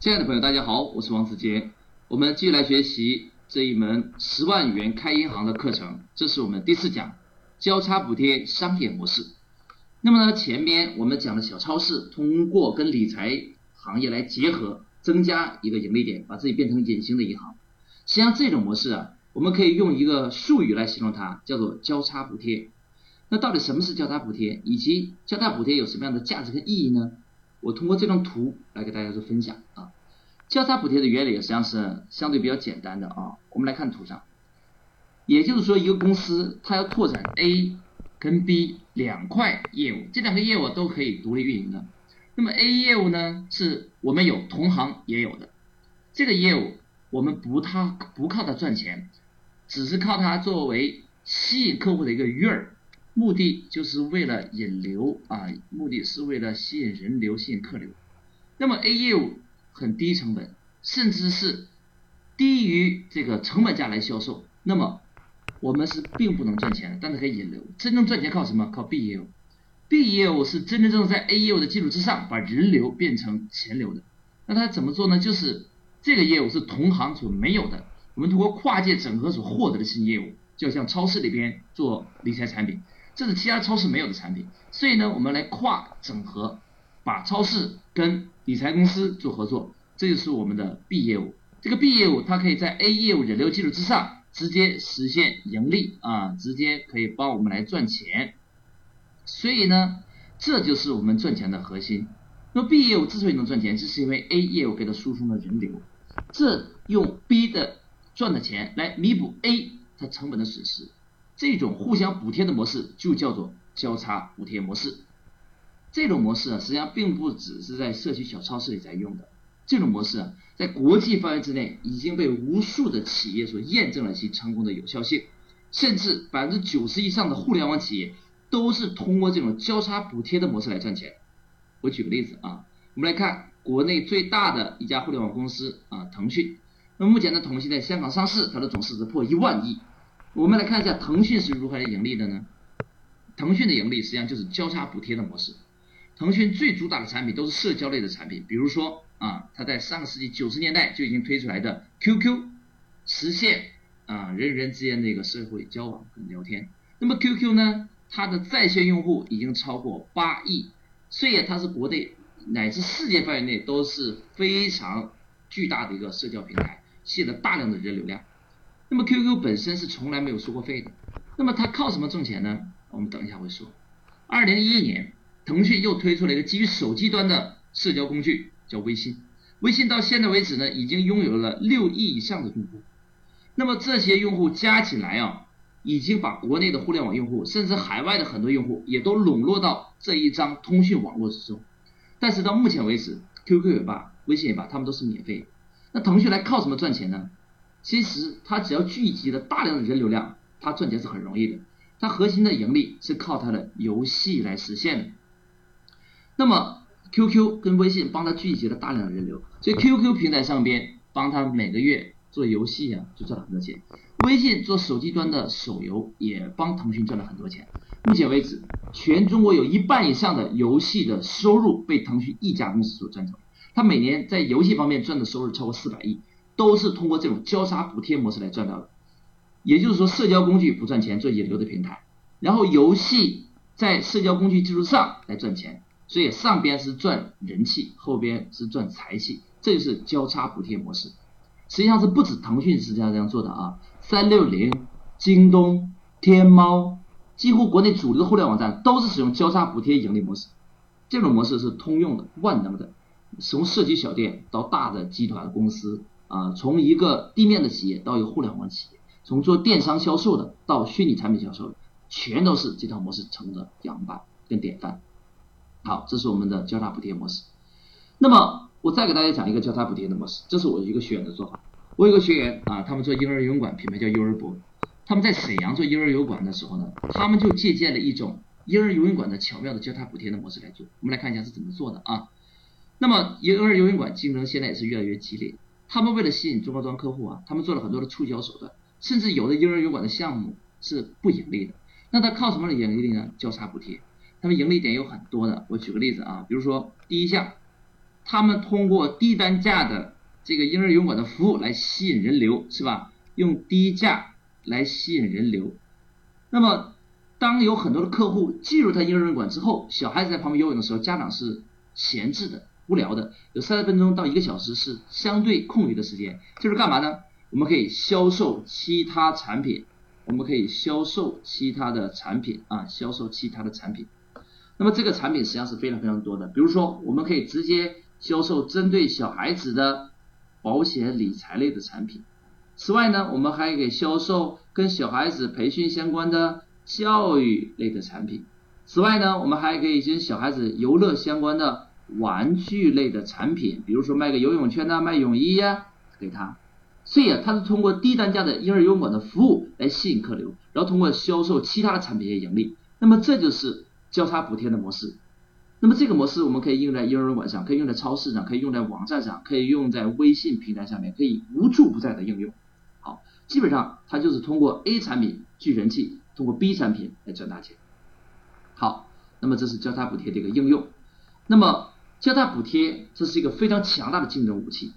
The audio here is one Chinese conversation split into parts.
亲爱的朋友，大家好，我是王子杰。我们继续来学习这一门十万元开银行的课程，这是我们第四讲交叉补贴商业模式。那么呢，前面我们讲的小超市通过跟理财行业来结合，增加一个盈利点，把自己变成隐形的银行。实际上这种模式啊，我们可以用一个术语来形容它，叫做交叉补贴。那到底什么是交叉补贴，以及交叉补贴有什么样的价值跟意义呢？我通过这张图来给大家做分享啊。交叉补贴的原理实际上是相对比较简单的啊。我们来看图上，也就是说，一个公司它要拓展 A 跟 B 两块业务，这两个业务都可以独立运营的。那么 A 业务呢，是我们有同行也有的，这个业务我们不它不靠它赚钱，只是靠它作为吸引客户的一个鱼饵。目的就是为了引流啊，目的是为了吸引人流、吸引客流。那么 A 业务很低成本，甚至是低于这个成本价来销售，那么我们是并不能赚钱的，但是可以引流。真正赚钱靠什么？靠 B 业务。B 业务是真真正正在 A 业务的基础之上，把人流变成钱流的。那它怎么做呢？就是这个业务是同行所没有的，我们通过跨界整合所获得的新业务，就像超市里边做理财产品。这是其他超市没有的产品，所以呢，我们来跨整合，把超市跟理财公司做合作，这就是我们的 B 业务。这个 B 业务它可以在 A 业务人流基础之上，直接实现盈利啊，直接可以帮我们来赚钱。所以呢，这就是我们赚钱的核心。那么 B 业务之所以能赚钱，就是因为 A 业务给它输送了人流，这用 B 的赚的钱来弥补 A 它成本的损失。这种互相补贴的模式就叫做交叉补贴模式。这种模式啊，实际上并不只是在社区小超市里在用的。这种模式啊，在国际范围之内已经被无数的企业所验证了其成功的有效性，甚至百分之九十以上的互联网企业都是通过这种交叉补贴的模式来赚钱。我举个例子啊，我们来看国内最大的一家互联网公司啊，腾讯。那目前的腾讯在香港上市，它的总市值破一万亿。我们来看一下腾讯是如何来盈利的呢？腾讯的盈利实际上就是交叉补贴的模式。腾讯最主打的产品都是社交类的产品，比如说啊，它在上个世纪九十年代就已经推出来的 QQ，实现啊人与人之间的一个社会交往跟聊天。那么 QQ 呢，它的在线用户已经超过八亿，所以它是国内乃至世界范围内都是非常巨大的一个社交平台，吸引了大量的人流量。那么 QQ 本身是从来没有收过费的，那么它靠什么挣钱呢？我们等一下会说。二零一一年，腾讯又推出了一个基于手机端的社交工具，叫微信。微信到现在为止呢，已经拥有了六亿以上的用户。那么这些用户加起来啊，已经把国内的互联网用户，甚至海外的很多用户，也都笼络到这一张通讯网络之中。但是到目前为止，QQ 也罢，微信也罢，他们都是免费。那腾讯来靠什么赚钱呢？其实它只要聚集了大量的人流量，它赚钱是很容易的。它核心的盈利是靠它的游戏来实现的。那么 QQ 跟微信帮它聚集了大量的人流，所以 QQ 平台上边帮他每个月做游戏啊，就赚了很多钱。微信做手机端的手游也帮腾讯赚了很多钱。目前为止，全中国有一半以上的游戏的收入被腾讯一家公司所赚走。它每年在游戏方面赚的收入超过四百亿。都是通过这种交叉补贴模式来赚到的，也就是说，社交工具不赚钱，做引流的平台，然后游戏在社交工具基础上来赚钱，所以上边是赚人气，后边是赚财气，这就是交叉补贴模式。实际上是不止腾讯是这样这样做的啊，三六零、京东、天猫，几乎国内主流的互联网站都是使用交叉补贴盈利模式，这种模式是通用的、万能的，从社区小店到大的集团公司。啊，从一个地面的企业到一个互联网企业，从做电商销售的到虚拟产品销售的，全都是这套模式成的样板跟典范。好，这是我们的交叉补贴模式。那么我再给大家讲一个交叉补贴的模式，这是我一个学员的做法。我有个学员啊，他们做婴儿游泳馆，品牌叫幼儿博。他们在沈阳做婴儿游泳馆的时候呢，他们就借鉴了一种婴儿游泳馆的巧妙的交叉补贴的模式来做。我们来看一下是怎么做的啊。那么婴儿游泳馆竞争现在也是越来越激烈。他们为了吸引中高端客户啊，他们做了很多的促销手段，甚至有的婴儿游泳馆的项目是不盈利的。那他靠什么来盈利呢？交叉补贴。他们盈利点有很多的，我举个例子啊，比如说第一项，他们通过低单价的这个婴儿游泳馆的服务来吸引人流，是吧？用低价来吸引人流。那么，当有很多的客户进入他婴儿游泳馆之后，小孩子在旁边游泳的时候，家长是闲置的、无聊的，有三十分钟到一个小时是相对空余的时间，就是干嘛呢？我们可以销售其他产品，我们可以销售其他的产品啊，销售其他的产品。那么这个产品实际上是非常非常多的，比如说我们可以直接销售针对小孩子的保险理财类的产品。此外呢，我们还可以销售跟小孩子培训相关的教育类的产品。此外呢，我们还可以跟小孩子游乐相关的玩具类的产品，比如说卖个游泳圈呐，卖泳衣呀，给他。所以啊，它是通过低单价的婴儿游泳馆的服务来吸引客流，然后通过销售其他的产品来盈利。那么这就是交叉补贴的模式。那么这个模式我们可以应用在婴儿游泳馆上，可以用在超市上，可以用在网站上，可以用在微信平台上面，可以无处不在的应用。好，基本上它就是通过 A 产品聚人气，通过 B 产品来赚大钱。好，那么这是交叉补贴的一个应用。那么交大补贴这是一个非常强大的竞争武器。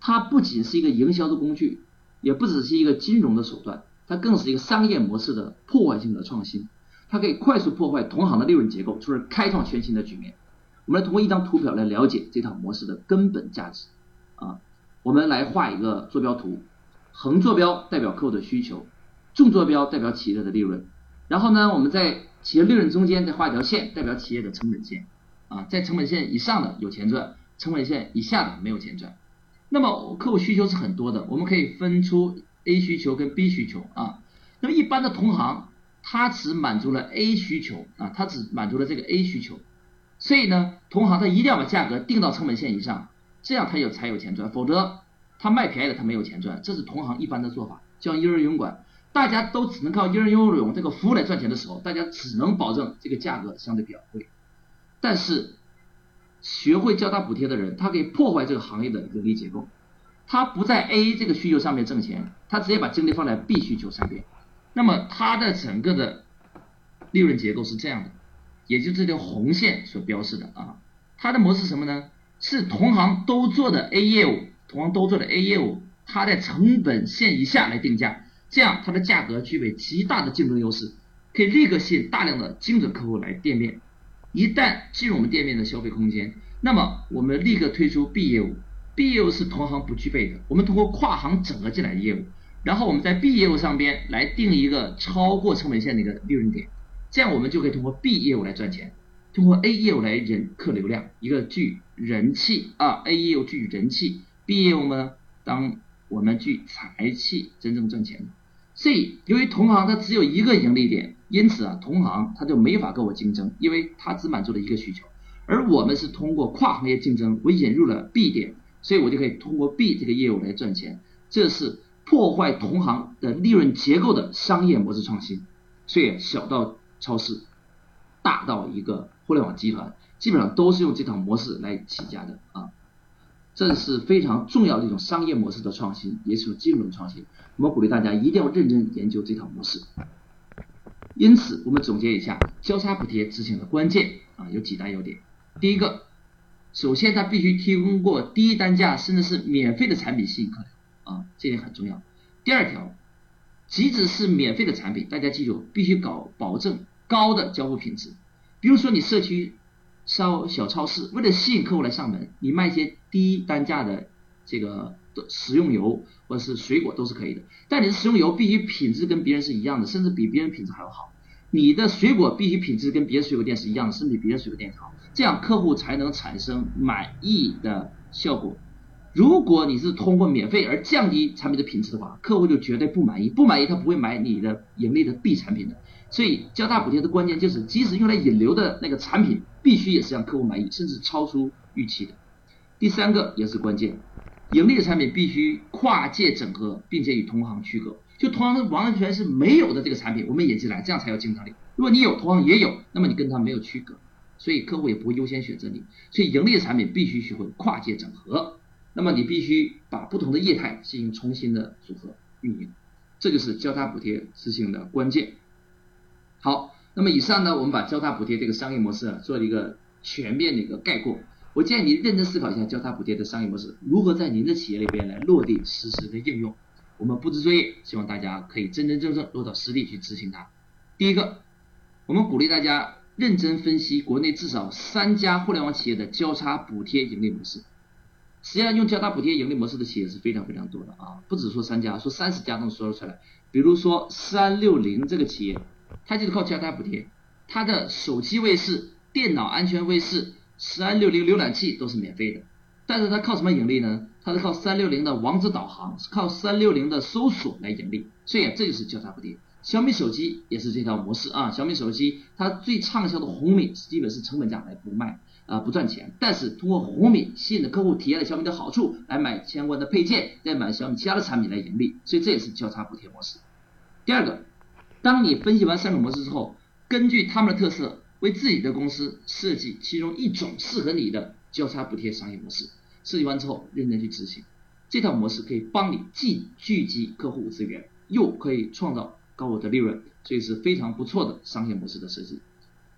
它不仅是一个营销的工具，也不只是一个金融的手段，它更是一个商业模式的破坏性的创新。它可以快速破坏同行的利润结构，从而开创全新的局面。我们来通过一张图表来了解这套模式的根本价值。啊，我们来画一个坐标图，横坐标代表客户的需求，纵坐标代表企业的利润。然后呢，我们在企业利润中间再画一条线，代表企业的成本线。啊，在成本线以上的有钱赚，成本线以下的没有钱赚。那么客户需求是很多的，我们可以分出 A 需求跟 B 需求啊。那么一般的同行，他只满足了 A 需求啊，他只满足了这个 A 需求，所以呢，同行他一定要把价格定到成本线以上，这样他有才有钱赚，否则他卖便宜的他没有钱赚，这是同行一般的做法。像婴儿游泳馆，大家都只能靠婴儿游泳这个服务来赚钱的时候，大家只能保证这个价格相对比较贵，但是。学会交大补贴的人，他可以破坏这个行业的盈利结构。他不在 A 这个需求上面挣钱，他直接把精力放在 B 需求上面。那么他的整个的利润结构是这样的，也就这条红线所标示的啊。它的模式什么呢？是同行都做的 A 业务，同行都做的 A 业务，它在成本线以下来定价，这样它的价格具备极大的竞争优势，可以立刻吸引大量的精准客户来店面。一旦进入我们店面的消费空间，那么我们立刻推出 B 业务。B 业务是同行不具备的，我们通过跨行整合进来的业务，然后我们在 B 业务上边来定一个超过成本线的一个利润点，这样我们就可以通过 B 业务来赚钱，通过 A 业务来引客流量，一个聚人气啊，A 业务聚人气，B 业务呢，当我们聚财气，真正赚钱。所以由于同行它只有一个盈利点。因此啊，同行他就没法跟我竞争，因为他只满足了一个需求，而我们是通过跨行业竞争，我引入了 B 点，所以我就可以通过 B 这个业务来赚钱。这是破坏同行的利润结构的商业模式创新。所以小到超市，大到一个互联网集团，基本上都是用这套模式来起家的啊。这是非常重要的一种商业模式的创新，也是一种金融创新。我们鼓励大家一定要认真研究这套模式。因此，我们总结一下交叉补贴执行的关键啊，有几大要点。第一个，首先它必须提供过低单价甚至是免费的产品吸引客流啊，这点很重要。第二条，即使是免费的产品，大家记住必须搞保证高的交付品质。比如说你社区烧小超市，为了吸引客户来上门，你卖一些低单价的这个。食用油或者是水果都是可以的，但你的食用油必须品质跟别人是一样的，甚至比别人品质还要好。你的水果必须品质跟别的水果店是一样的，甚至比别的水果店好，这样客户才能产生满意的效果。如果你是通过免费而降低产品的品质的话，客户就绝对不满意，不满意他不会买你的盈利的 B 产品的。所以交叉补贴的关键就是，即使用来引流的那个产品，必须也是让客户满意，甚至超出预期的。第三个也是关键。盈利的产品必须跨界整合，并且与同行区隔。就同行完全是没有的这个产品，我们引进来，这样才有竞争力。如果你有，同行也有，那么你跟他没有区隔，所以客户也不会优先选择你。所以盈利的产品必须学会跨界整合。那么你必须把不同的业态进行重新的组合运营，这就是交叉补贴执行的关键。好，那么以上呢，我们把交叉补贴这个商业模式啊做了一个全面的一个概括。我建议你认真思考一下交叉补贴的商业模式如何在您的企业里边来落地实时的应用。我们布置作业，希望大家可以真真正正落到实地去执行它。第一个，我们鼓励大家认真分析国内至少三家互联网企业的交叉补贴盈利模式。实际上，用交叉补贴盈利模式的企业是非常非常多的啊，不止说三家，说三十家都能说得出来。比如说三六零这个企业，它就是靠交叉补贴，它的手机卫士、电脑安全卫士、三六零浏览器都是免费的。但是它靠什么盈利呢？它是靠三六零的网址导航，是靠三六零的搜索来盈利。所以这就是交叉补贴。小米手机也是这套模式啊，小米手机它最畅销的红米基本是成本价来不卖。啊，不赚钱，但是通过红米吸引的客户体验了小米的好处，来买相关的配件，再买小米其他的产品来盈利，所以这也是交叉补贴模式。第二个，当你分析完三种模式之后，根据他们的特色，为自己的公司设计其中一种适合你的交叉补贴商业模式。设计完之后，认真去执行，这套模式可以帮你既聚集客户资源，又可以创造高额的利润，所以是非常不错的商业模式的设计。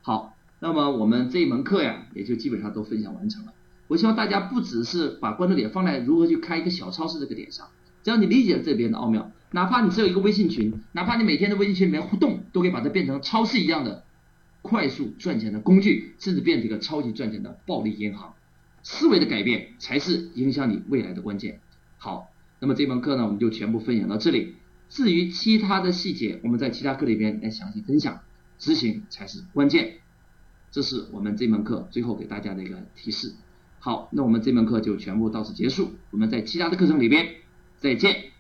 好。那么我们这一门课呀，也就基本上都分享完成了。我希望大家不只是把关注点放在如何去开一个小超市这个点上，只要你理解了这边的奥妙，哪怕你只有一个微信群，哪怕你每天在微信群里面互动，都可以把它变成超市一样的快速赚钱的工具，甚至变成一个超级赚钱的暴利银行。思维的改变才是影响你未来的关键。好，那么这门课呢，我们就全部分享到这里。至于其他的细节，我们在其他课里边来详细分享。执行才是关键。这是我们这门课最后给大家的一个提示。好，那我们这门课就全部到此结束。我们在其他的课程里边再见。